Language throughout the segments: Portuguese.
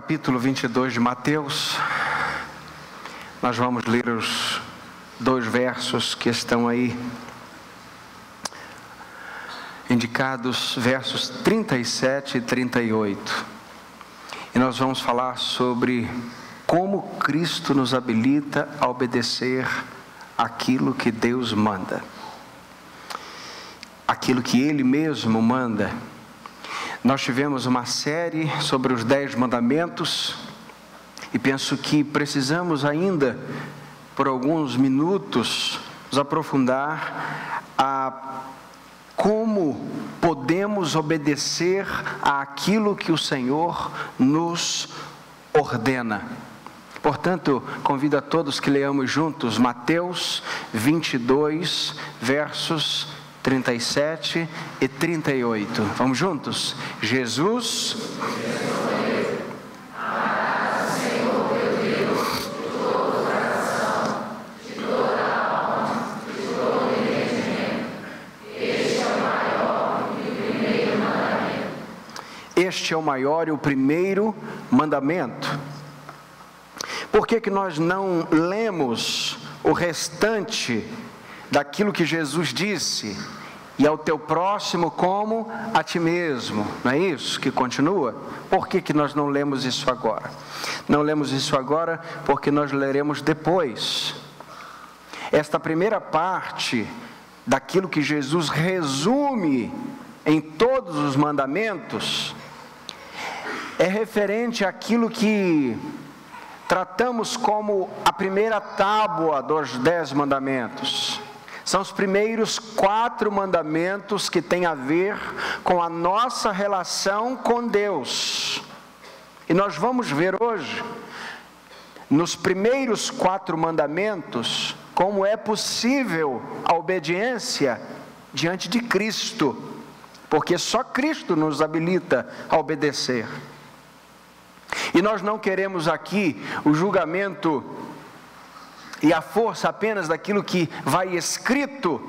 capítulo 22 de Mateus, nós vamos ler os dois versos que estão aí indicados, versos 37 e 38. E nós vamos falar sobre como Cristo nos habilita a obedecer aquilo que Deus manda, aquilo que Ele mesmo manda nós tivemos uma série sobre os Dez Mandamentos e penso que precisamos ainda, por alguns minutos, nos aprofundar a como podemos obedecer àquilo que o Senhor nos ordena. Portanto, convido a todos que leamos juntos Mateus 22, versos 37 e 38. Vamos juntos? Jesus. Este é o maior e o primeiro mandamento. Por que, que nós não lemos o restante daquilo que Jesus disse, e ao teu próximo como a ti mesmo. Não é isso que continua? Por que, que nós não lemos isso agora? Não lemos isso agora porque nós leremos depois. Esta primeira parte daquilo que Jesus resume em todos os mandamentos é referente àquilo que tratamos como a primeira tábua dos dez mandamentos. São os primeiros quatro mandamentos que têm a ver com a nossa relação com Deus. E nós vamos ver hoje, nos primeiros quatro mandamentos, como é possível a obediência diante de Cristo, porque só Cristo nos habilita a obedecer. E nós não queremos aqui o julgamento e a força apenas daquilo que vai escrito,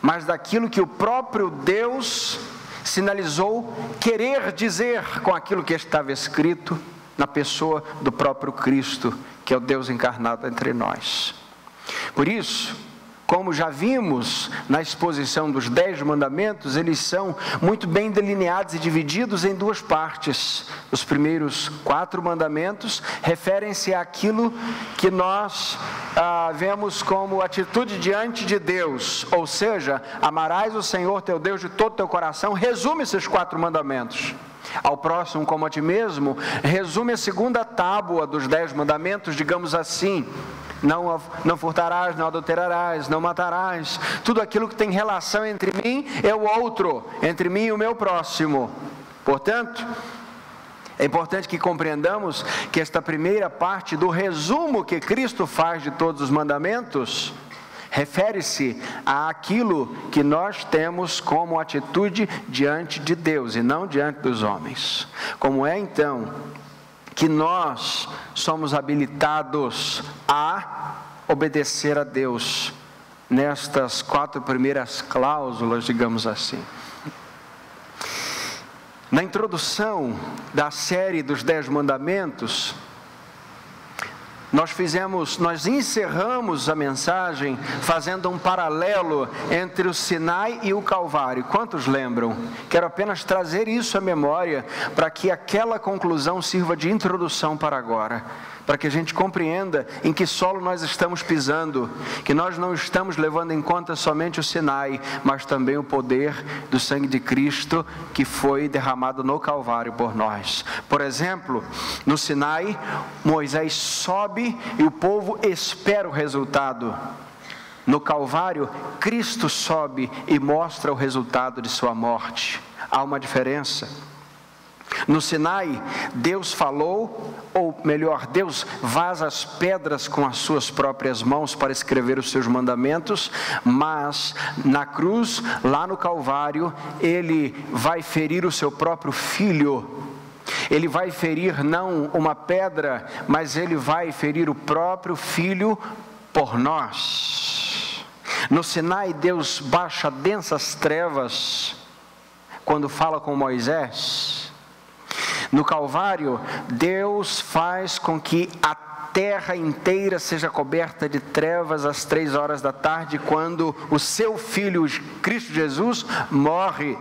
mas daquilo que o próprio Deus sinalizou querer dizer com aquilo que estava escrito na pessoa do próprio Cristo, que é o Deus encarnado entre nós. Por isso, como já vimos na exposição dos Dez Mandamentos, eles são muito bem delineados e divididos em duas partes. Os primeiros quatro mandamentos referem-se àquilo que nós ah, vemos como atitude diante de Deus, ou seja, amarás o Senhor teu Deus de todo teu coração, resume esses quatro mandamentos ao próximo como a ti mesmo, resume a segunda tábua dos dez mandamentos, digamos assim, não, não furtarás, não adulterarás, não matarás. Tudo aquilo que tem relação entre mim e o outro, entre mim e o meu próximo. Portanto, é importante que compreendamos que esta primeira parte do resumo que Cristo faz de todos os mandamentos refere-se àquilo que nós temos como atitude diante de Deus e não diante dos homens. Como é então que nós somos habilitados a obedecer a Deus nestas quatro primeiras cláusulas, digamos assim. Na introdução da série dos Dez Mandamentos, nós fizemos, nós encerramos a mensagem fazendo um paralelo entre o Sinai e o Calvário. Quantos lembram? Quero apenas trazer isso à memória para que aquela conclusão sirva de introdução para agora para que a gente compreenda em que solo nós estamos pisando, que nós não estamos levando em conta somente o Sinai, mas também o poder do sangue de Cristo que foi derramado no Calvário por nós. Por exemplo, no Sinai, Moisés sobe e o povo espera o resultado. No Calvário, Cristo sobe e mostra o resultado de sua morte. Há uma diferença. No Sinai, Deus falou, ou melhor, Deus vaza as pedras com as suas próprias mãos para escrever os seus mandamentos, mas na cruz, lá no Calvário, ele vai ferir o seu próprio filho. Ele vai ferir não uma pedra, mas ele vai ferir o próprio filho por nós. No Sinai, Deus baixa densas trevas quando fala com Moisés No Calvário, Deus faz com que a terra inteira seja coberta de trevas às três horas da tarde, quando o seu filho, Cristo Jesus, morre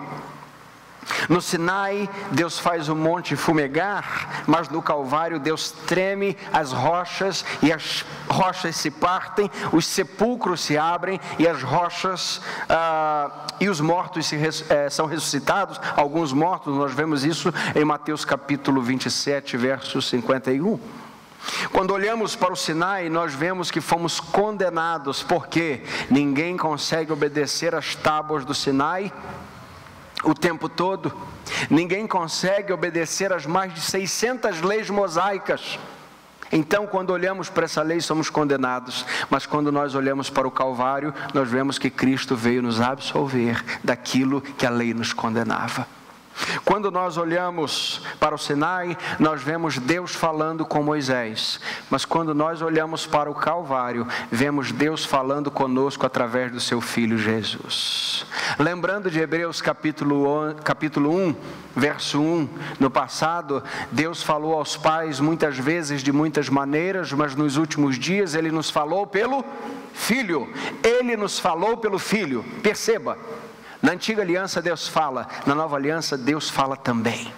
no Sinai, Deus faz o monte fumegar, mas no Calvário, Deus treme as rochas e as rochas se partem, os sepulcros se abrem e as rochas ah, e os mortos se, eh, são ressuscitados. Alguns mortos, nós vemos isso em Mateus capítulo 27, verso 51. Quando olhamos para o Sinai, nós vemos que fomos condenados, porque ninguém consegue obedecer às tábuas do Sinai o tempo todo. Ninguém consegue obedecer às mais de 600 leis mosaicas. Então, quando olhamos para essa lei, somos condenados, mas quando nós olhamos para o Calvário, nós vemos que Cristo veio nos absolver daquilo que a lei nos condenava. Quando nós olhamos para o Sinai, nós vemos Deus falando com Moisés, mas quando nós olhamos para o Calvário, vemos Deus falando conosco através do seu Filho Jesus. Lembrando de Hebreus capítulo, capítulo 1, verso 1, no passado, Deus falou aos pais muitas vezes de muitas maneiras, mas nos últimos dias Ele nos falou pelo Filho, Ele nos falou pelo Filho, perceba. Na antiga aliança Deus fala, na nova aliança Deus fala também.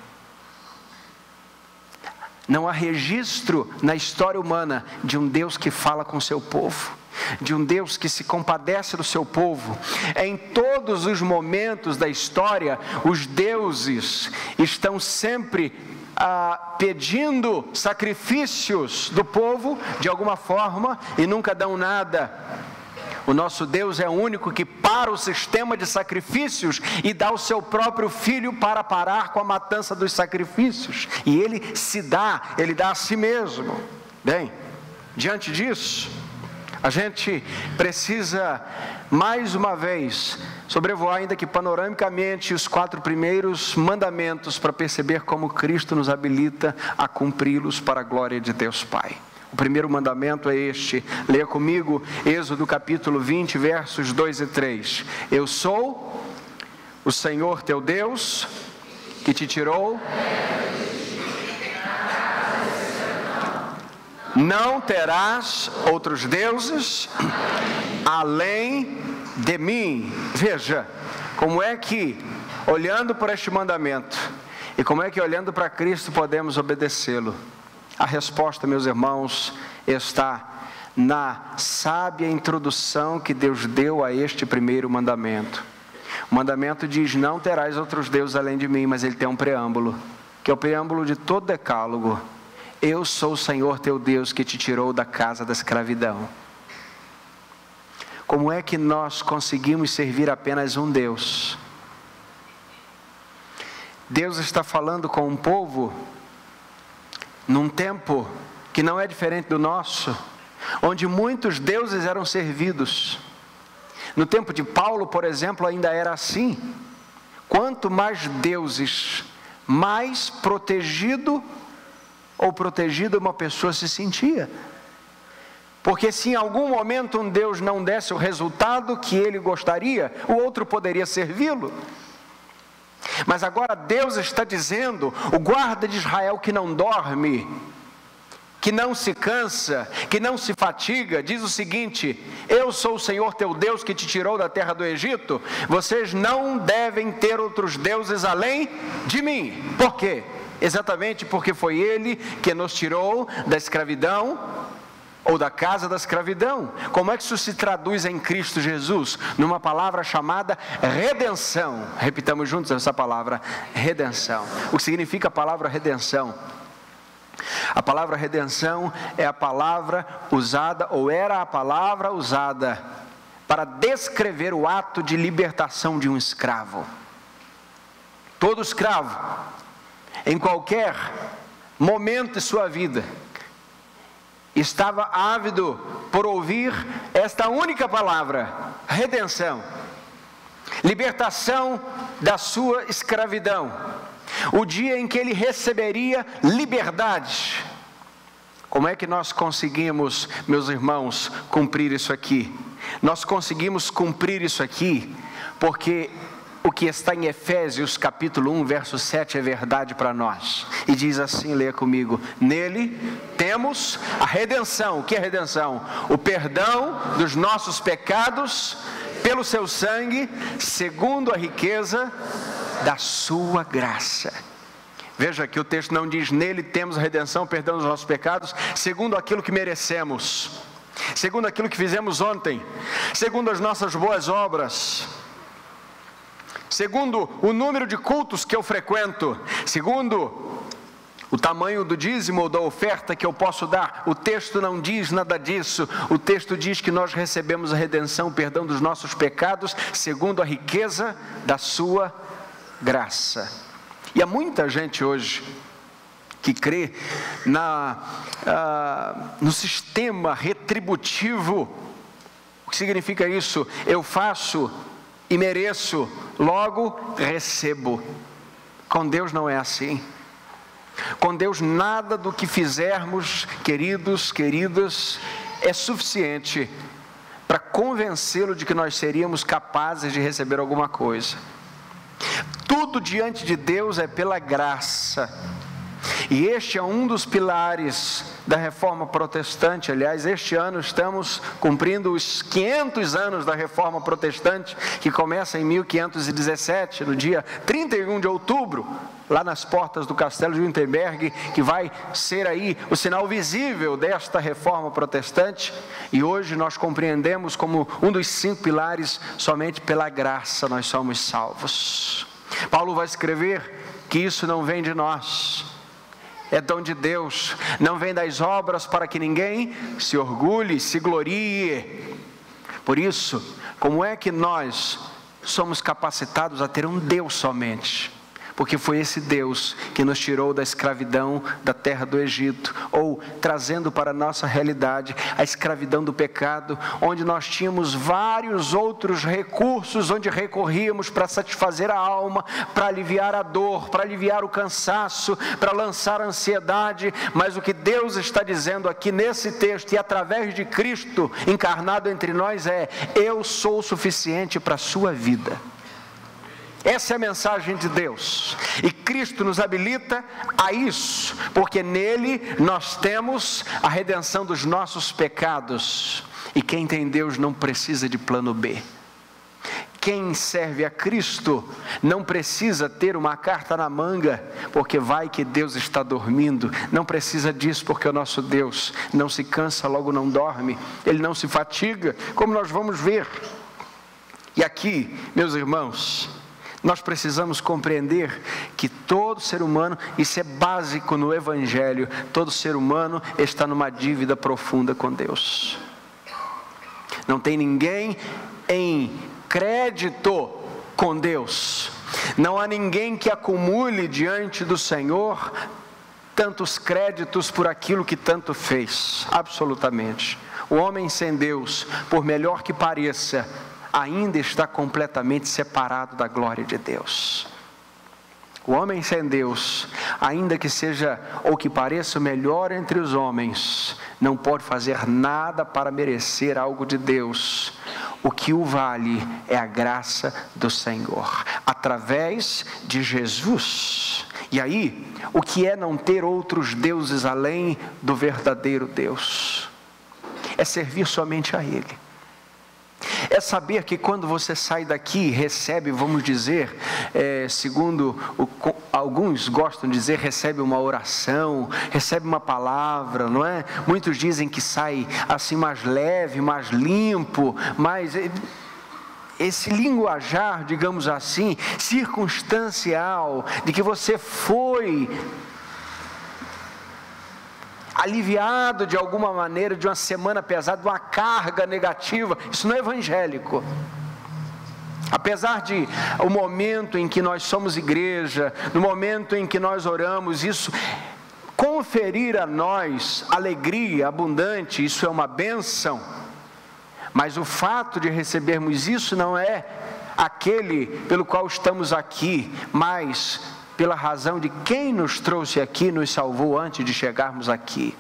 Não há registro na história humana de um Deus que fala com seu povo, de um Deus que se compadece do seu povo. Em todos os momentos da história, os deuses estão sempre ah, pedindo sacrifícios do povo de alguma forma e nunca dão nada o nosso Deus é o único que para o sistema de sacrifícios e dá o seu próprio filho para parar com a matança dos sacrifícios. E ele se dá, ele dá a si mesmo. Bem, diante disso, a gente precisa mais uma vez sobrevoar, ainda que panoramicamente, os quatro primeiros mandamentos para perceber como Cristo nos habilita a cumpri-los para a glória de Deus Pai. O primeiro mandamento é este. Leia comigo Êxodo capítulo 20, versos 2 e 3. Eu sou o Senhor teu Deus que te tirou. Não terás outros deuses além de mim. Veja, como é que, olhando para este mandamento, e como é que olhando para Cristo podemos obedecê-lo? A resposta, meus irmãos, está na sábia introdução que Deus deu a este primeiro mandamento. O mandamento diz: Não terás outros deuses além de mim, mas ele tem um preâmbulo, que é o preâmbulo de todo decálogo. Eu sou o Senhor teu Deus que te tirou da casa da escravidão. Como é que nós conseguimos servir apenas um Deus? Deus está falando com um povo num tempo que não é diferente do nosso, onde muitos deuses eram servidos. No tempo de Paulo, por exemplo, ainda era assim. Quanto mais deuses, mais protegido ou protegida uma pessoa se sentia. Porque se em algum momento um Deus não desse o resultado que ele gostaria, o outro poderia servi-lo. Mas agora Deus está dizendo: o guarda de Israel que não dorme, que não se cansa, que não se fatiga, diz o seguinte: Eu sou o Senhor teu Deus que te tirou da terra do Egito. Vocês não devem ter outros deuses além de mim. Por quê? Exatamente porque foi Ele que nos tirou da escravidão ou da casa da escravidão. Como é que isso se traduz em Cristo Jesus? Numa palavra chamada redenção. Repitamos juntos essa palavra, redenção. O que significa a palavra redenção? A palavra redenção é a palavra usada, ou era a palavra usada, para descrever o ato de libertação de um escravo. Todo escravo, em qualquer momento de sua vida, estava ávido por ouvir esta única palavra: redenção, libertação da sua escravidão, o dia em que ele receberia liberdade. Como é que nós conseguimos, meus irmãos, cumprir isso aqui? Nós conseguimos cumprir isso aqui porque o que está em Efésios capítulo 1, verso 7 é verdade para nós. E diz assim, leia comigo: Nele temos a redenção. O que é redenção? O perdão dos nossos pecados pelo seu sangue, segundo a riqueza da sua graça. Veja que o texto não diz nele temos a redenção, perdão dos nossos pecados, segundo aquilo que merecemos, segundo aquilo que fizemos ontem, segundo as nossas boas obras segundo o número de cultos que eu frequento, segundo o tamanho do dízimo ou da oferta que eu posso dar. O texto não diz nada disso. O texto diz que nós recebemos a redenção, o perdão dos nossos pecados, segundo a riqueza da sua graça. E há muita gente hoje que crê na, ah, no sistema retributivo. O que significa isso? Eu faço e mereço, logo recebo. Com Deus não é assim. Com Deus, nada do que fizermos, queridos, queridas, é suficiente para convencê-lo de que nós seríamos capazes de receber alguma coisa. Tudo diante de Deus é pela graça. E este é um dos pilares da reforma protestante. Aliás, este ano estamos cumprindo os 500 anos da reforma protestante, que começa em 1517, no dia 31 de outubro, lá nas portas do castelo de Wittenberg, que vai ser aí o sinal visível desta reforma protestante. E hoje nós compreendemos como um dos cinco pilares, somente pela graça nós somos salvos. Paulo vai escrever que isso não vem de nós, é dom de Deus, não vem das obras para que ninguém se orgulhe, se glorie. Por isso, como é que nós somos capacitados a ter um Deus somente? Porque foi esse Deus que nos tirou da escravidão da terra do Egito, ou trazendo para a nossa realidade a escravidão do pecado, onde nós tínhamos vários outros recursos onde recorríamos para satisfazer a alma, para aliviar a dor, para aliviar o cansaço, para lançar a ansiedade, mas o que Deus está dizendo aqui nesse texto e através de Cristo encarnado entre nós é: eu sou o suficiente para a sua vida. Essa é a mensagem de Deus. E Cristo nos habilita a isso, porque nele nós temos a redenção dos nossos pecados. E quem tem Deus não precisa de plano B. Quem serve a Cristo não precisa ter uma carta na manga, porque vai que Deus está dormindo. Não precisa disso, porque o nosso Deus não se cansa, logo não dorme. Ele não se fatiga, como nós vamos ver. E aqui, meus irmãos, nós precisamos compreender que todo ser humano, isso é básico no Evangelho, todo ser humano está numa dívida profunda com Deus. Não tem ninguém em crédito com Deus. Não há ninguém que acumule diante do Senhor tantos créditos por aquilo que tanto fez. Absolutamente. O homem sem Deus, por melhor que pareça, ainda está completamente separado da glória de Deus. O homem sem Deus, ainda que seja ou que pareça o melhor entre os homens, não pode fazer nada para merecer algo de Deus. O que o vale é a graça do Senhor, através de Jesus. E aí, o que é não ter outros deuses além do verdadeiro Deus? É servir somente a Ele é saber que quando você sai daqui, recebe, vamos dizer, é, segundo o, alguns gostam de dizer, recebe uma oração, recebe uma palavra, não é? Muitos dizem que sai assim mais leve, mais limpo, mais esse linguajar, digamos assim, circunstancial, de que você foi aliviado de alguma maneira de uma semana pesada, de uma carga negativa. Isso não é evangélico. Apesar de o momento em que nós somos igreja, no momento em que nós oramos, isso conferir a nós alegria abundante, isso é uma benção. Mas o fato de recebermos isso não é aquele pelo qual estamos aqui, mas pela razão de quem nos trouxe aqui, nos salvou antes de chegarmos aqui.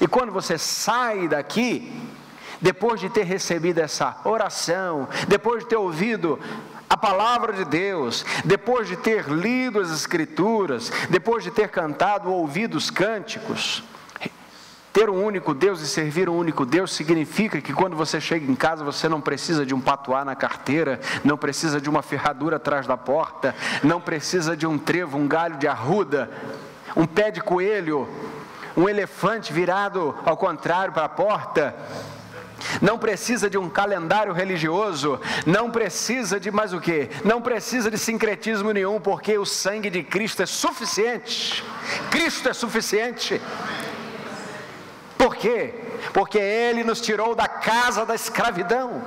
E quando você sai daqui, depois de ter recebido essa oração, depois de ter ouvido a palavra de Deus, depois de ter lido as Escrituras, depois de ter cantado ou ouvido os cânticos, ter um único Deus e servir um único Deus significa que quando você chega em casa você não precisa de um patuá na carteira, não precisa de uma ferradura atrás da porta, não precisa de um trevo, um galho de arruda, um pé de coelho, um elefante virado ao contrário para a porta. Não precisa de um calendário religioso, não precisa de mais o que? Não precisa de sincretismo nenhum, porque o sangue de Cristo é suficiente. Cristo é suficiente. Por quê? Porque Ele nos tirou da casa da escravidão.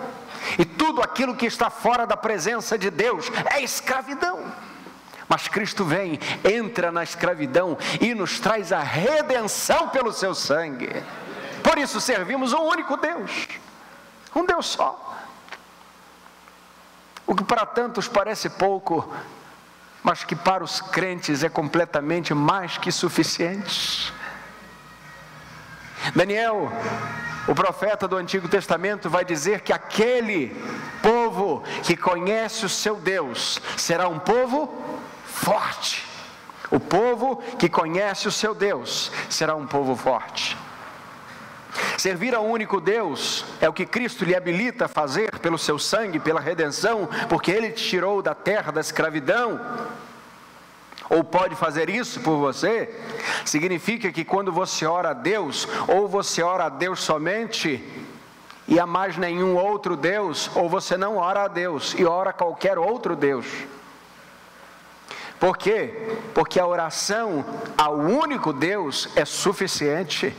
E tudo aquilo que está fora da presença de Deus é escravidão. Mas Cristo vem, entra na escravidão e nos traz a redenção pelo seu sangue. Por isso servimos um único Deus, um Deus só. O que para tantos parece pouco, mas que para os crentes é completamente mais que suficiente. Daniel, o profeta do Antigo Testamento, vai dizer que aquele povo que conhece o seu Deus será um povo forte. O povo que conhece o seu Deus será um povo forte. Servir ao único Deus é o que Cristo lhe habilita a fazer pelo seu sangue, pela redenção, porque ele te tirou da terra da escravidão ou pode fazer isso por você, significa que quando você ora a Deus, ou você ora a Deus somente, e a mais nenhum outro Deus, ou você não ora a Deus e ora a qualquer outro Deus. Por quê? Porque a oração ao único Deus é suficiente.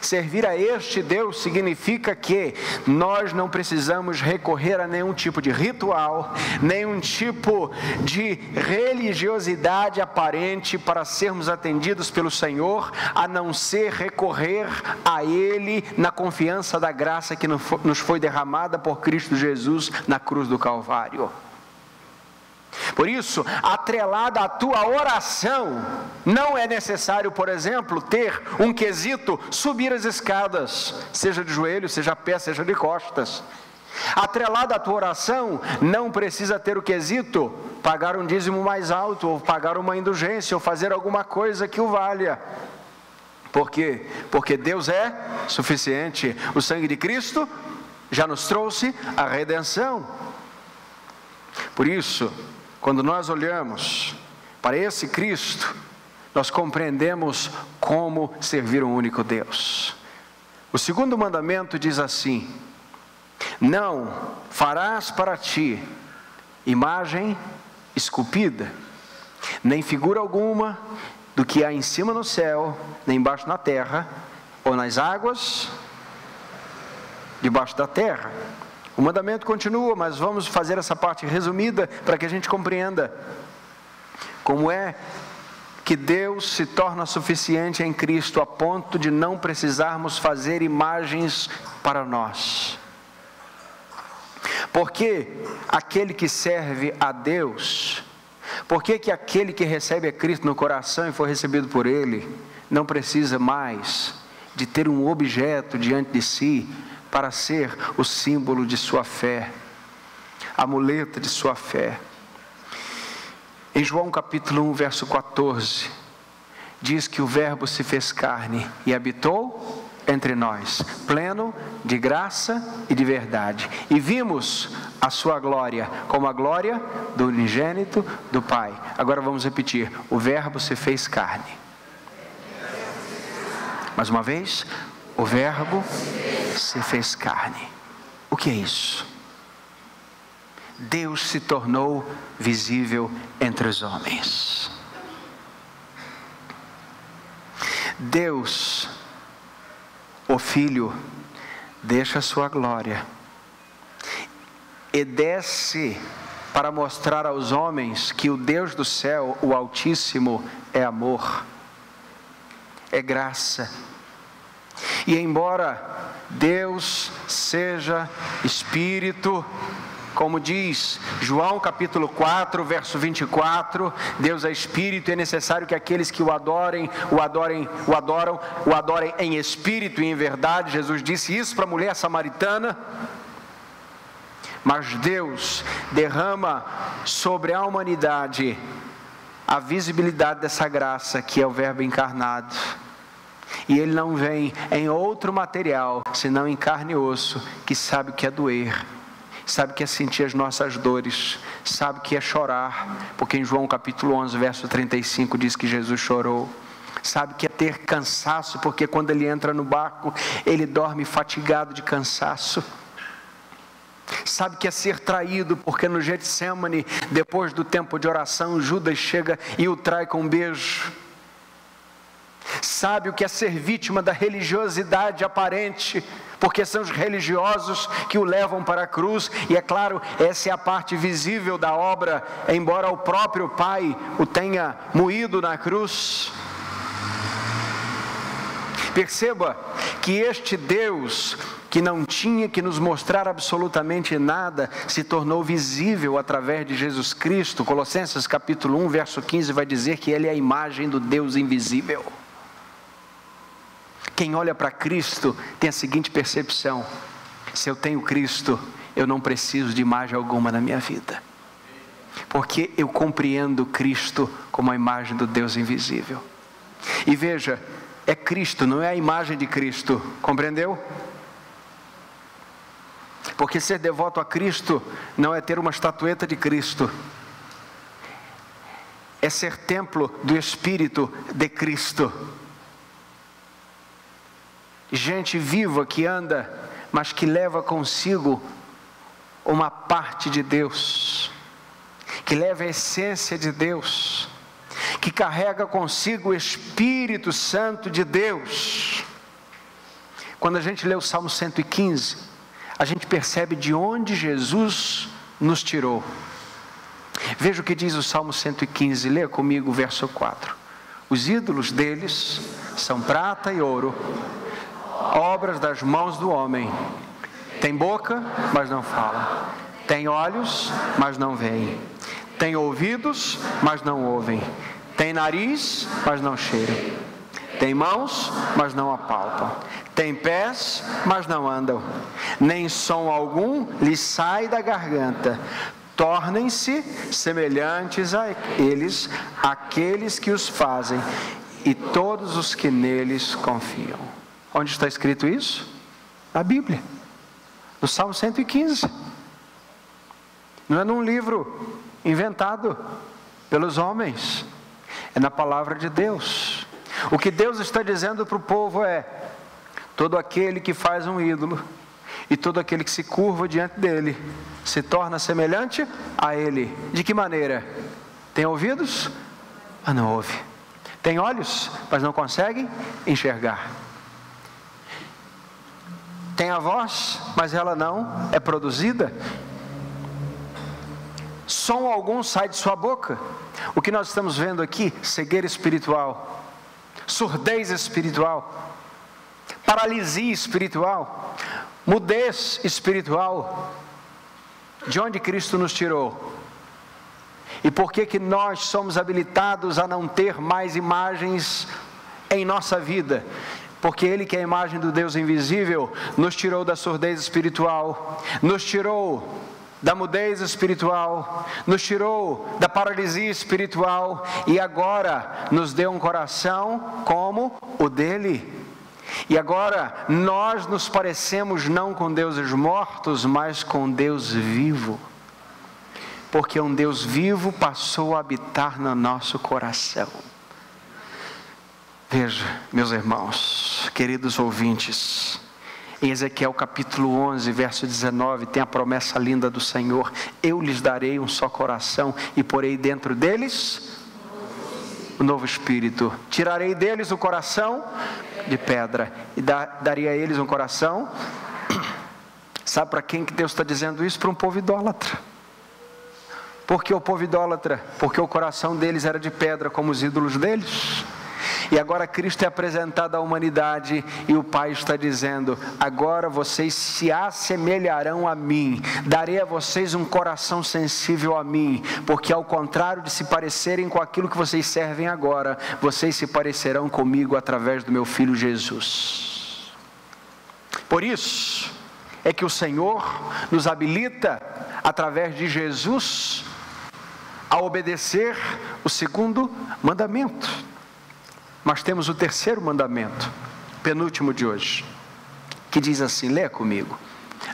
Servir a este Deus significa que nós não precisamos recorrer a nenhum tipo de ritual, nenhum tipo de religiosidade aparente para sermos atendidos pelo Senhor, a não ser recorrer a Ele na confiança da graça que nos foi derramada por Cristo Jesus na cruz do Calvário. Por isso, atrelada à tua oração, não é necessário, por exemplo, ter um quesito subir as escadas, seja de joelho, seja a pé, seja de costas. Atrelada à tua oração, não precisa ter o quesito pagar um dízimo mais alto, ou pagar uma indulgência, ou fazer alguma coisa que o valha. Por quê? Porque Deus é suficiente. O sangue de Cristo já nos trouxe a redenção. Por isso, quando nós olhamos para esse Cristo, nós compreendemos como servir um único Deus. O segundo mandamento diz assim: Não farás para ti imagem esculpida, nem figura alguma do que há em cima no céu, nem embaixo na terra, ou nas águas, debaixo da terra o mandamento continua, mas vamos fazer essa parte resumida para que a gente compreenda como é que Deus se torna suficiente em Cristo a ponto de não precisarmos fazer imagens para nós. Porque aquele que serve a Deus, porque que aquele que recebe a Cristo no coração e foi recebido por Ele, não precisa mais de ter um objeto diante de si para ser o símbolo de sua fé, a muleta de sua fé. Em João capítulo 1, verso 14, diz que o Verbo se fez carne e habitou entre nós, pleno de graça e de verdade. E vimos a sua glória, como a glória do unigênito do Pai. Agora vamos repetir: o Verbo se fez carne. Mais uma vez, o Verbo se fez carne. O que é isso? Deus se tornou visível entre os homens. Deus, o Filho, deixa a sua glória e desce para mostrar aos homens que o Deus do céu, o Altíssimo, é amor, é graça e embora Deus seja Espírito, como diz João capítulo 4, verso 24, Deus é espírito e é necessário que aqueles que o adorem, o adorem, o adoram, o adorem em espírito e em verdade. Jesus disse isso para a mulher samaritana. Mas Deus derrama sobre a humanidade a visibilidade dessa graça que é o Verbo encarnado. E ele não vem em outro material, senão em carne e osso, que sabe o que é doer, sabe o que é sentir as nossas dores, sabe o que é chorar, porque em João capítulo 11, verso 35 diz que Jesus chorou. Sabe que é ter cansaço, porque quando ele entra no barco, ele dorme fatigado de cansaço sabe que é ser traído, porque no Getsemane, depois do tempo de oração, Judas chega e o trai com um beijo. Sabe o que é ser vítima da religiosidade aparente, porque são os religiosos que o levam para a cruz, e é claro, essa é a parte visível da obra, embora o próprio Pai o tenha moído na cruz. Perceba que este Deus que não tinha que nos mostrar absolutamente nada, se tornou visível através de Jesus Cristo. Colossenses capítulo 1, verso 15 vai dizer que ele é a imagem do Deus invisível. Quem olha para Cristo tem a seguinte percepção: se eu tenho Cristo, eu não preciso de imagem alguma na minha vida. Porque eu compreendo Cristo como a imagem do Deus invisível. E veja, é Cristo, não é a imagem de Cristo, compreendeu? Porque ser devoto a Cristo não é ter uma estatueta de Cristo, é ser templo do Espírito de Cristo. Gente viva que anda, mas que leva consigo uma parte de Deus, que leva a essência de Deus, que carrega consigo o Espírito Santo de Deus. Quando a gente lê o Salmo 115, a gente percebe de onde Jesus nos tirou. Veja o que diz o Salmo 115, leia comigo o verso 4. Os ídolos deles são prata e ouro, obras das mãos do homem. Tem boca, mas não fala. Tem olhos, mas não veem. Tem ouvidos, mas não ouvem. Tem nariz, mas não cheiram. Tem mãos, mas não apalpam. Tem pés, mas não andam. Nem som algum lhe sai da garganta. Tornem-se semelhantes a eles, aqueles que os fazem, e todos os que neles confiam. Onde está escrito isso? Na Bíblia, no Salmo 115. Não é num livro inventado pelos homens, é na palavra de Deus. O que Deus está dizendo para o povo é: todo aquele que faz um ídolo e todo aquele que se curva diante dele se torna semelhante a ele. De que maneira? Tem ouvidos, mas não ouve. Tem olhos, mas não consegue enxergar. Tem a voz, mas ela não é produzida. Som algum sai de sua boca. O que nós estamos vendo aqui, cegueira espiritual surdez espiritual, paralisia espiritual, mudez espiritual. De onde Cristo nos tirou? E por que que nós somos habilitados a não ter mais imagens em nossa vida? Porque Ele, que é a imagem do Deus invisível, nos tirou da surdez espiritual, nos tirou da mudez espiritual, nos tirou da paralisia espiritual e agora nos deu um coração como o dele. E agora nós nos parecemos não com deuses mortos, mas com Deus vivo. Porque um Deus vivo passou a habitar no nosso coração. Veja, meus irmãos, queridos ouvintes, em Ezequiel capítulo 11, verso 19, tem a promessa linda do Senhor: Eu lhes darei um só coração e porei dentro deles o novo espírito. Tirarei deles o coração de pedra e daria a eles um coração. Sabe para quem que Deus está dizendo isso? Para um povo idólatra. Por que o povo idólatra? Porque o coração deles era de pedra, como os ídolos deles. E agora Cristo é apresentado à humanidade e o Pai está dizendo: agora vocês se assemelharão a mim, darei a vocês um coração sensível a mim, porque ao contrário de se parecerem com aquilo que vocês servem agora, vocês se parecerão comigo através do meu filho Jesus. Por isso, é que o Senhor nos habilita, através de Jesus, a obedecer o segundo mandamento. Mas temos o terceiro mandamento, penúltimo de hoje, que diz assim: lê comigo.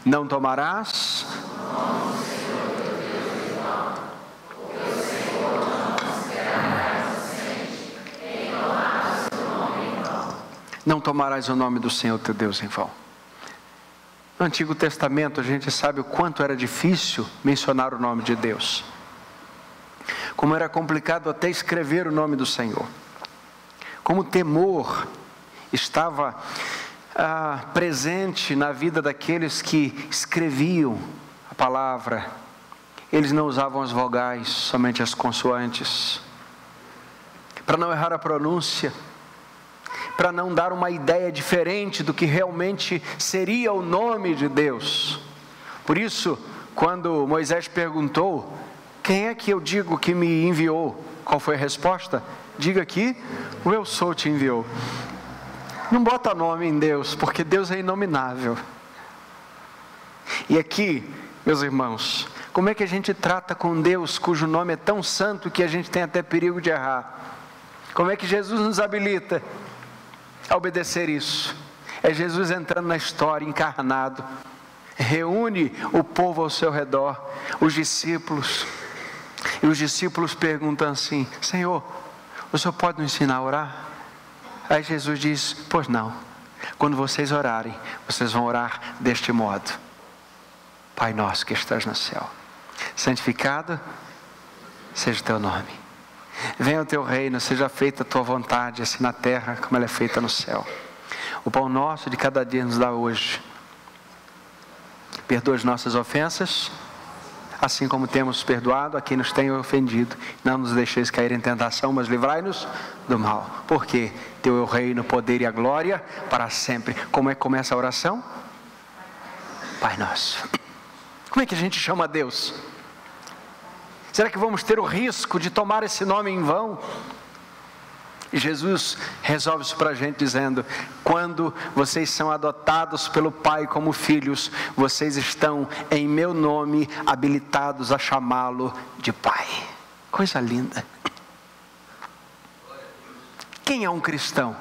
Não tomarás Não tomarás o nome do Senhor teu Deus em vão. No Antigo Testamento, a gente sabe o quanto era difícil mencionar o nome de Deus. Como era complicado até escrever o nome do Senhor. Como o temor estava ah, presente na vida daqueles que escreviam a palavra. Eles não usavam as vogais, somente as consoantes. Para não errar a pronúncia para não dar uma ideia diferente do que realmente seria o nome de Deus. Por isso, quando Moisés perguntou: Quem é que eu digo que me enviou? Qual foi a resposta? Diga que o eu sou te enviou. Não bota nome em Deus, porque Deus é inominável. E aqui, meus irmãos, como é que a gente trata com Deus cujo nome é tão santo que a gente tem até perigo de errar? Como é que Jesus nos habilita a obedecer isso. É Jesus entrando na história, encarnado. Reúne o povo ao seu redor, os discípulos. E os discípulos perguntam assim: Senhor, o senhor pode nos ensinar a orar? Aí Jesus diz: Pois não. Quando vocês orarem, vocês vão orar deste modo: Pai nosso que estás no céu, santificado seja o teu nome Venha o teu reino, seja feita a tua vontade, assim na terra como ela é feita no céu. O pão nosso de cada dia nos dá hoje. Perdoa as nossas ofensas, assim como temos perdoado a quem nos tem ofendido. Não nos deixeis cair em tentação, mas livrai-nos do mal. Porque teu é o reino, o poder e a glória para sempre. Como é que começa a oração? Pai nosso. Como é que a gente chama a Deus? Será que vamos ter o risco de tomar esse nome em vão? E Jesus resolve isso para a gente dizendo: quando vocês são adotados pelo Pai como filhos, vocês estão em meu nome habilitados a chamá-lo de Pai. Coisa linda. Quem é um cristão?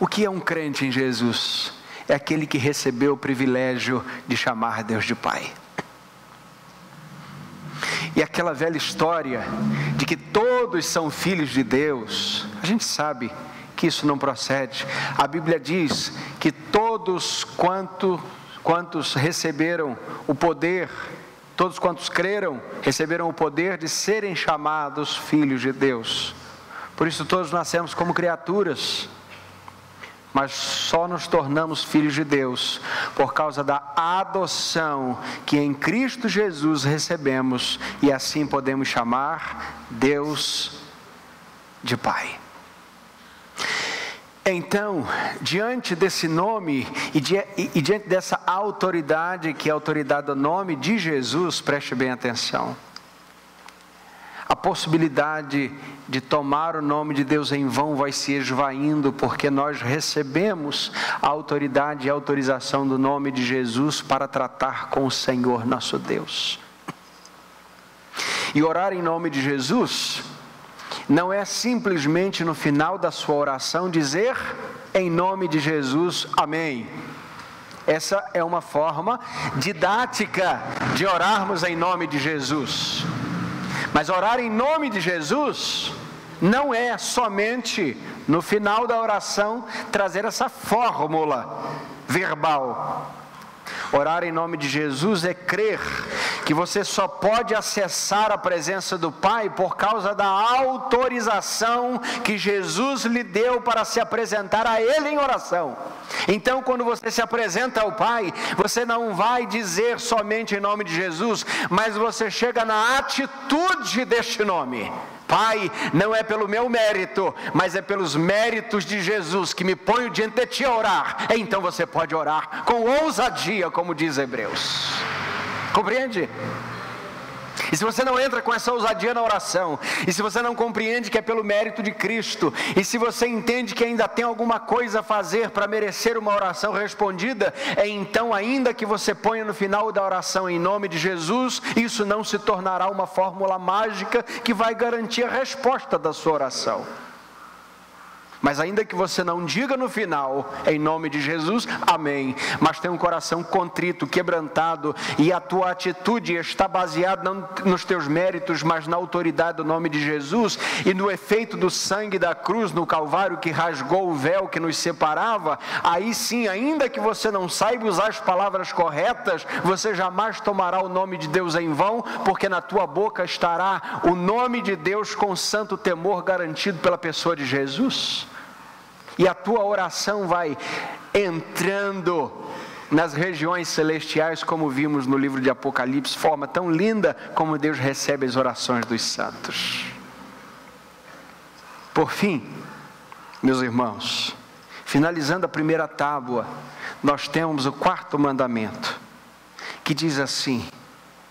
O que é um crente em Jesus? É aquele que recebeu o privilégio de chamar Deus de Pai. E aquela velha história de que todos são filhos de Deus, a gente sabe que isso não procede. A Bíblia diz que todos quanto, quantos receberam o poder, todos quantos creram, receberam o poder de serem chamados filhos de Deus. Por isso todos nascemos como criaturas mas só nos tornamos filhos de Deus por causa da adoção que em Cristo Jesus recebemos e assim podemos chamar Deus de Pai. Então, diante desse nome e, di e, diante dessa autoridade, que é a autoridade do nome de Jesus, preste bem atenção a possibilidade de tomar o nome de Deus em vão vai se esvaindo, porque nós recebemos a autoridade e a autorização do nome de Jesus para tratar com o Senhor nosso Deus. E orar em nome de Jesus não é simplesmente no final da sua oração dizer em nome de Jesus, amém. Essa é uma forma didática de orarmos em nome de Jesus. Mas orar em nome de Jesus não é somente no final da oração trazer essa fórmula verbal. Orar em nome de Jesus é crer que você só pode acessar a presença do Pai por causa da autorização que Jesus lhe deu para se apresentar a Ele em oração. Então, quando você se apresenta ao Pai, você não vai dizer somente em nome de Jesus, mas você chega na atitude deste nome. Pai, não é pelo meu mérito, mas é pelos méritos de Jesus que me ponho diante de ti a orar. Então você pode orar com ousadia, como diz Hebreus. Compreende? e se você não entra com essa ousadia na oração, e se você não compreende que é pelo mérito de Cristo, e se você entende que ainda tem alguma coisa a fazer para merecer uma oração respondida, é então, ainda que você ponha no final da oração em nome de Jesus, isso não se tornará uma fórmula mágica que vai garantir a resposta da sua oração. Mas ainda que você não diga no final, em nome de Jesus, amém. Mas tem um coração contrito, quebrantado, e a tua atitude está baseada não nos teus méritos, mas na autoridade do nome de Jesus e no efeito do sangue da cruz no Calvário que rasgou o véu que nos separava. Aí sim, ainda que você não saiba usar as palavras corretas, você jamais tomará o nome de Deus em vão, porque na tua boca estará o nome de Deus com santo temor garantido pela pessoa de Jesus e a tua oração vai entrando nas regiões celestiais, como vimos no livro de Apocalipse, forma tão linda como Deus recebe as orações dos santos. Por fim, meus irmãos, finalizando a primeira tábua, nós temos o quarto mandamento, que diz assim: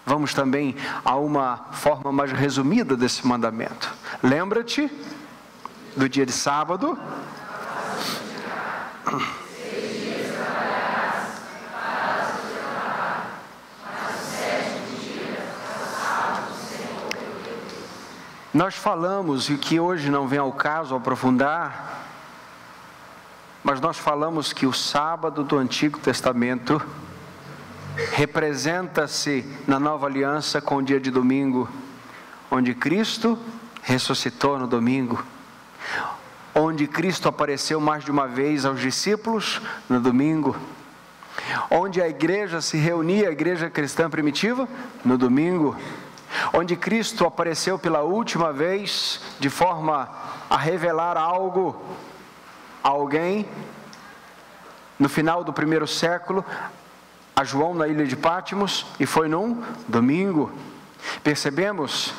vamos também a uma forma mais resumida desse mandamento. Lembra-te do dia de sábado, nós falamos, e que hoje não vem ao caso aprofundar, mas nós falamos que o sábado do Antigo Testamento representa-se na nova aliança com o dia de domingo, onde Cristo ressuscitou no domingo, onde Cristo apareceu mais de uma vez aos discípulos no domingo, onde a igreja se reunia, a igreja cristã primitiva, no domingo, onde Cristo apareceu pela última vez de forma a revelar algo a alguém, no final do primeiro século, a João na ilha de Pátimos, e foi num domingo. Percebemos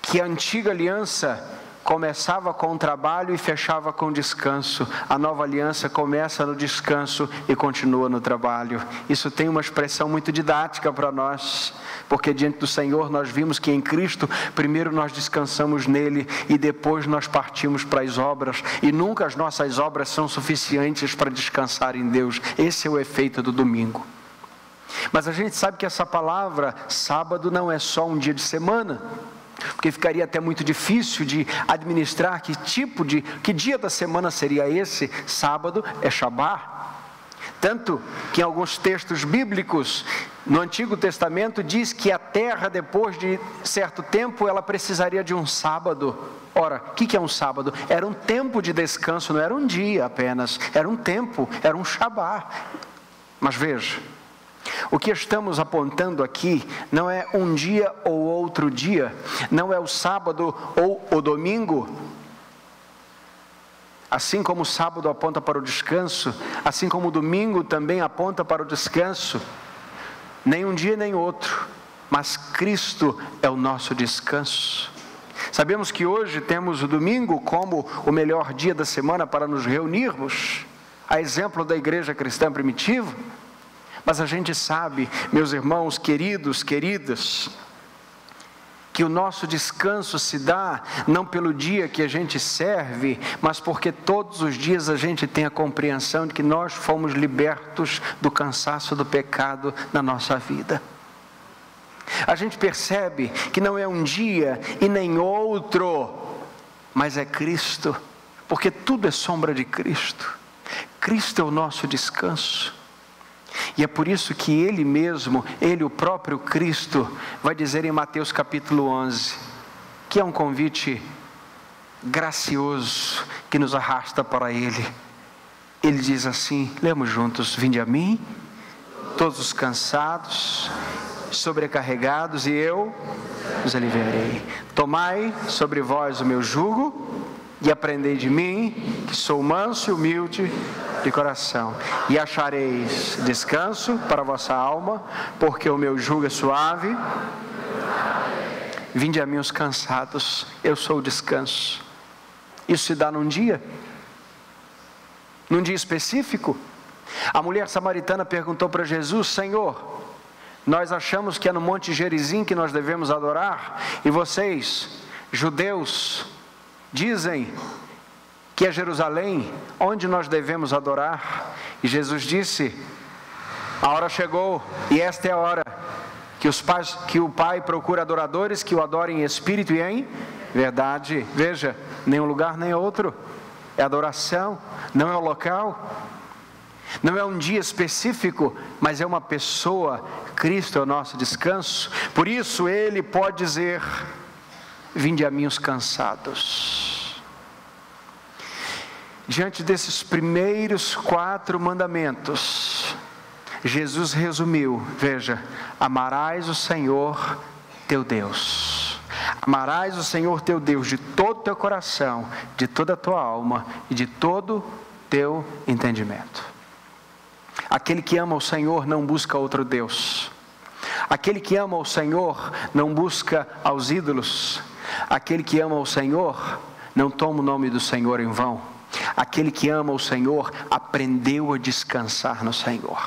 que a antiga aliança começava com o trabalho e fechava com o descanso. A nova aliança começa no descanso e continua no trabalho. Isso tem uma expressão muito didática para nós, porque diante do Senhor nós vimos que em Cristo, primeiro nós descansamos nele e depois nós partimos para as obras, e nunca as nossas obras são suficientes para descansar em Deus. Esse é o efeito do domingo. Mas a gente sabe que essa palavra, sábado, não é só um dia de semana porque ficaria até muito difícil de administrar que tipo de, que dia da semana seria esse. Sábado é Shabá. Tanto que em alguns textos bíblicos, no Antigo Testamento, diz que a terra, depois de certo tempo, ela precisaria de um sábado. Ora, o que é um sábado? Era um tempo de descanso, não era um dia apenas, era um tempo, era um Shabá. Mas veja, o que estamos apontando aqui não é um dia ou outro dia, não é o sábado ou o domingo. Assim como o sábado aponta para o descanso, assim como o domingo também aponta para o descanso, nem um dia nem outro, mas Cristo é o nosso descanso. Sabemos que hoje temos o domingo como o melhor dia da semana para nos reunirmos, a exemplo da igreja cristã primitiva. Mas a gente sabe, meus irmãos queridos, queridas, que o nosso descanso se dá não pelo dia que a gente serve, mas porque todos os dias a gente tem a compreensão de que nós fomos libertos do cansaço do pecado na nossa vida. A gente percebe que não é um dia e nem outro, mas é Cristo, porque tudo é sombra de Cristo. Cristo é o nosso descanso. E é por isso que ele mesmo, ele, o próprio Cristo, vai dizer em Mateus capítulo 11, que é um convite gracioso que nos arrasta para ele. Ele diz assim: lemos juntos: Vinde a mim, todos os cansados, sobrecarregados, e eu os aliviarei. Tomai sobre vós o meu jugo e aprendei de mim, que sou manso e humilde de coração, e achareis descanso para a vossa alma, porque o meu jugo é suave. Vinde a mim os cansados, eu sou o descanso. Isso se dá num dia? Num dia específico? A mulher samaritana perguntou para Jesus: Senhor, Nós achamos que é no Monte Gerizim que nós devemos adorar, e vocês, judeus, dizem que é Jerusalém onde nós devemos adorar. E Jesus disse: A hora chegou, e esta é a hora que os pais, que o Pai procura adoradores que o adorem em espírito e em verdade. Veja, nenhum lugar nem outro. É adoração, não é o local. Não é um dia específico, mas é uma pessoa. Cristo é o nosso descanso. Por isso ele pode dizer: Vinde a mim os cansados. Diante desses primeiros quatro mandamentos, Jesus resumiu: veja, amarás o Senhor teu Deus. Amarás o Senhor teu Deus de todo o teu coração, de toda a tua alma e de todo teu entendimento. Aquele que ama o Senhor não busca outro Deus. Aquele que ama o Senhor não busca aos ídolos. Aquele que ama o Senhor não toma o nome do Senhor em vão. Aquele que ama o Senhor aprendeu a descansar no Senhor.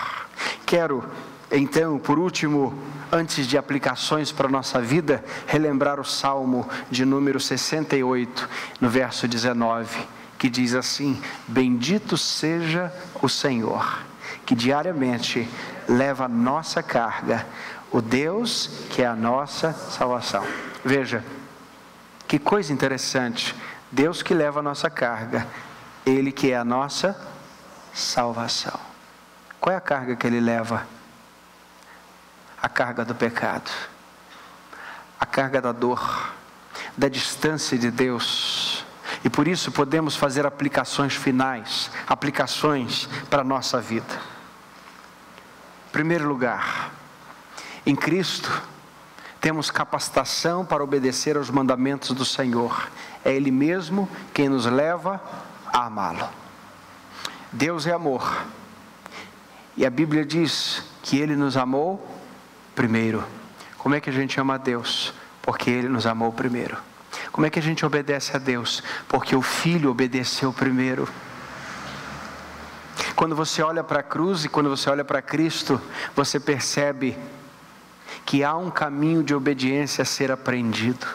Quero, então, por último, antes de aplicações para a nossa vida, relembrar o Salmo de número 68, no verso 19, que diz assim: Bendito seja o Senhor, que diariamente leva a nossa carga, o Deus que é a nossa salvação. Veja, que coisa interessante. Deus que leva a nossa carga, Ele que é a nossa salvação. Qual é a carga que Ele leva? A carga do pecado, a carga da dor, da distância de Deus. E por isso podemos fazer aplicações finais, aplicações para a nossa vida. Em primeiro lugar, em Cristo, temos capacitação para obedecer aos mandamentos do Senhor. É Ele mesmo quem nos leva a amá-lo. Deus é amor. E a Bíblia diz que Ele nos amou primeiro. Como é que a gente ama a Deus? Porque Ele nos amou primeiro. Como é que a gente obedece a Deus? Porque o Filho obedeceu primeiro. Quando você olha para a cruz e quando você olha para Cristo, você percebe que há um caminho de obediência a ser aprendido.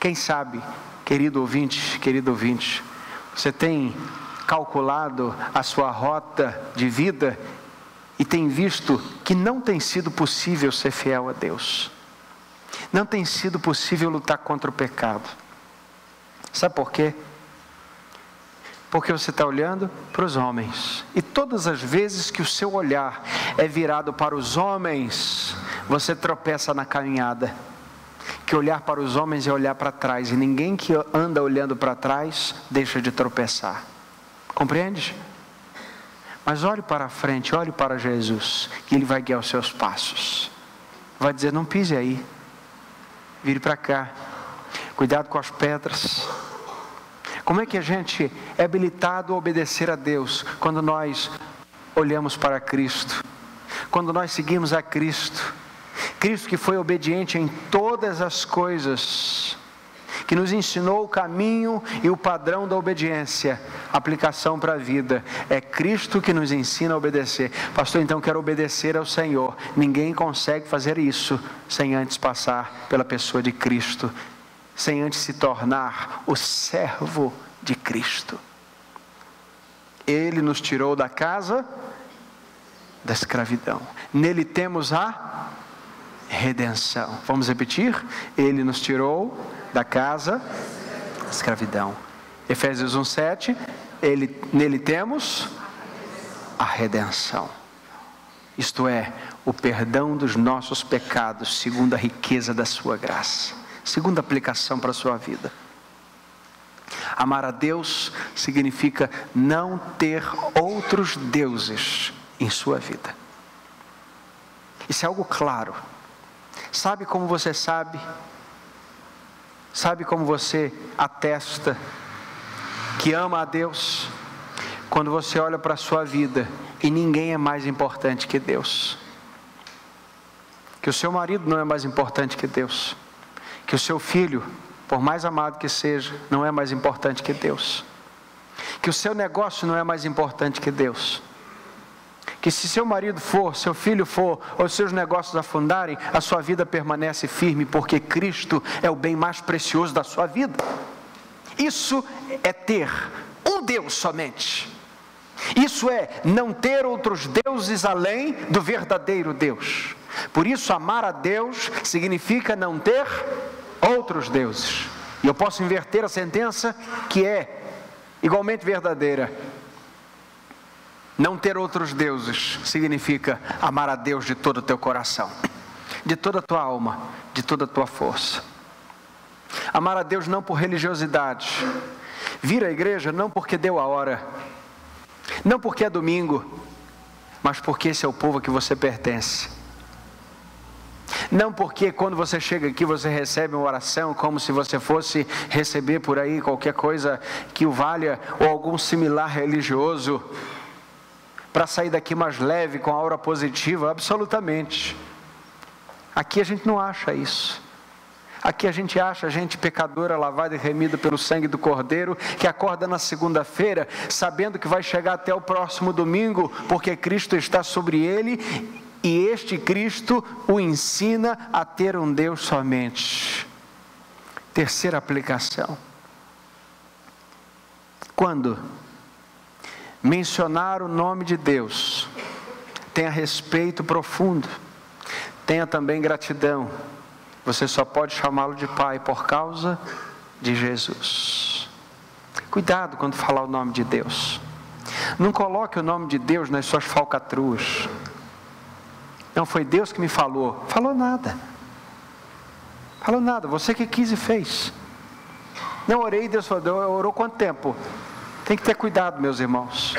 Quem sabe, querido ouvinte, querido ouvinte, você tem calculado a sua rota de vida e tem visto que não tem sido possível ser fiel a Deus. Não tem sido possível lutar contra o pecado. Sabe por quê? Porque você está olhando para os homens. E todas as vezes que o seu olhar é virado para os homens, você tropeça na caminhada. Que olhar para os homens é olhar para trás. E ninguém que anda olhando para trás deixa de tropeçar. Compreende? Mas olhe para a frente, olhe para Jesus, que Ele vai guiar os seus passos. Vai dizer: não pise aí, vire para cá, cuidado com as pedras. Como é que a gente é habilitado a obedecer a Deus quando nós olhamos para Cristo? Quando nós seguimos a Cristo? Cristo que foi obediente em todas as coisas, que nos ensinou o caminho e o padrão da obediência, aplicação para a vida. É Cristo que nos ensina a obedecer. Pastor, então quero obedecer ao Senhor. Ninguém consegue fazer isso sem antes passar pela pessoa de Cristo sem antes se tornar o servo de Cristo. Ele nos tirou da casa da escravidão. Nele temos a redenção. Vamos repetir? Ele nos tirou da casa da escravidão. Efésios 1:7, ele nele temos a redenção. Isto é, o perdão dos nossos pecados, segundo a riqueza da sua graça. Segunda aplicação para a sua vida. Amar a Deus significa não ter outros deuses em sua vida. Isso é algo claro. Sabe como você sabe? Sabe como você atesta que ama a Deus? Quando você olha para a sua vida e ninguém é mais importante que Deus. Que o seu marido não é mais importante que Deus que o seu filho, por mais amado que seja, não é mais importante que Deus. Que o seu negócio não é mais importante que Deus. que se seu marido for, seu filho for, ou seus negócios afundarem, a sua vida permanece firme, porque Cristo é o bem mais precioso da sua vida. Isso é ter um Deus somente. Isso é não ter outros deuses além do verdadeiro Deus. Por isso, amar a Deus significa não ter outros deuses. E eu posso inverter a sentença que é igualmente verdadeira. Não ter outros deuses significa amar a Deus de todo o teu coração, de toda a tua alma, de toda a tua força. Amar a Deus não por religiosidade, vir à igreja não porque deu a hora, não porque é domingo, mas porque esse é o povo que você pertence. Não porque quando você chega aqui você recebe uma oração como se você fosse receber por aí qualquer coisa que o valha ou algum similar religioso para sair daqui mais leve com a aura positiva, absolutamente. Aqui a gente não acha isso. Aqui a gente acha a gente pecadora, lavada e remida pelo sangue do Cordeiro, que acorda na segunda-feira, sabendo que vai chegar até o próximo domingo, porque Cristo está sobre ele e este Cristo o ensina a ter um Deus somente. Terceira aplicação. Quando mencionar o nome de Deus, tenha respeito profundo, tenha também gratidão. Você só pode chamá-lo de Pai por causa de Jesus. Cuidado quando falar o nome de Deus. Não coloque o nome de Deus nas suas falcatruas. Não foi Deus que me falou. Falou nada. Falou nada. Você que quis e fez. Não orei, Deus falou. Orou quanto tempo? Tem que ter cuidado, meus irmãos.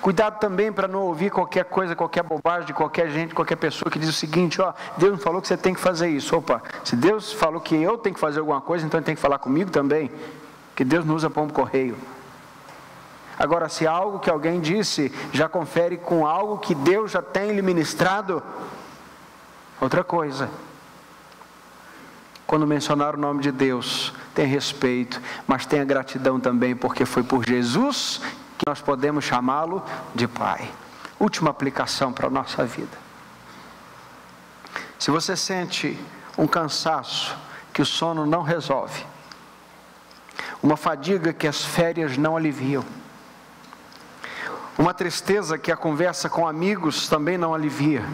Cuidado também para não ouvir qualquer coisa, qualquer bobagem de qualquer gente, qualquer pessoa que diz o seguinte: ó, Deus não falou que você tem que fazer isso. Opa, se Deus falou que eu tenho que fazer alguma coisa, então ele tem que falar comigo também. Que Deus não usa pombo correio. Agora, se algo que alguém disse já confere com algo que Deus já tem lhe ministrado, outra coisa. Quando mencionar o nome de Deus, tenha respeito, mas tenha gratidão também, porque foi por Jesus que nós podemos chamá-lo de Pai. Última aplicação para a nossa vida. Se você sente um cansaço que o sono não resolve, uma fadiga que as férias não aliviam, uma tristeza que a conversa com amigos também não alivia.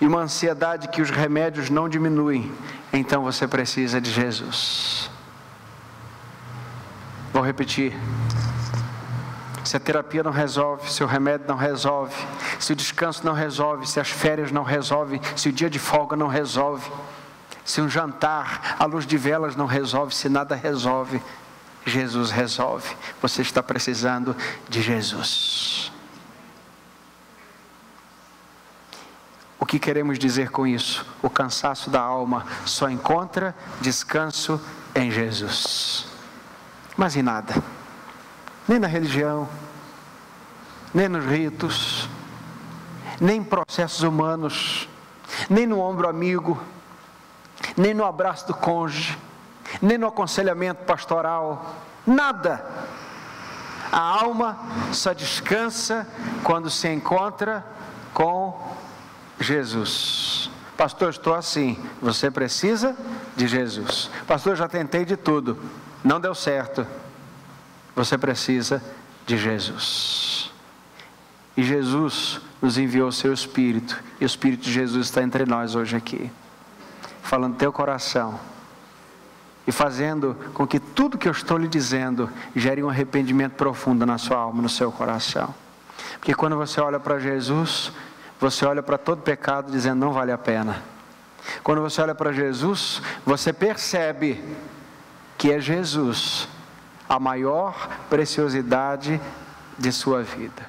E uma ansiedade que os remédios não diminuem. Então você precisa de Jesus. Vou repetir. Se a terapia não resolve, se o remédio não resolve, se o descanso não resolve, se as férias não resolvem, se o dia de folga não resolve, se um jantar à luz de velas não resolve, se nada resolve, Jesus resolve. Você está precisando de Jesus. O que queremos dizer com isso? O cansaço da alma só encontra descanso em Jesus. Mas em nada. Nem na religião, nem nos ritos, nem em processos humanos, nem no ombro amigo, nem no abraço do cônjuge nem no aconselhamento pastoral, nada. A alma só descansa quando se encontra com Jesus. Pastor, estou assim. Você precisa de Jesus. Pastor, já tentei de tudo, não deu certo. Você precisa de Jesus. E Jesus nos enviou o seu Espírito, e o Espírito de Jesus está entre nós hoje aqui, falando teu coração e fazendo com que tudo que eu estou lhe dizendo gere um arrependimento profundo na sua alma, no seu coração. Porque quando você olha para Jesus, você olha para todo pecado dizendo não vale a pena. Quando você olha para Jesus, você percebe que é Jesus a maior preciosidade de sua vida.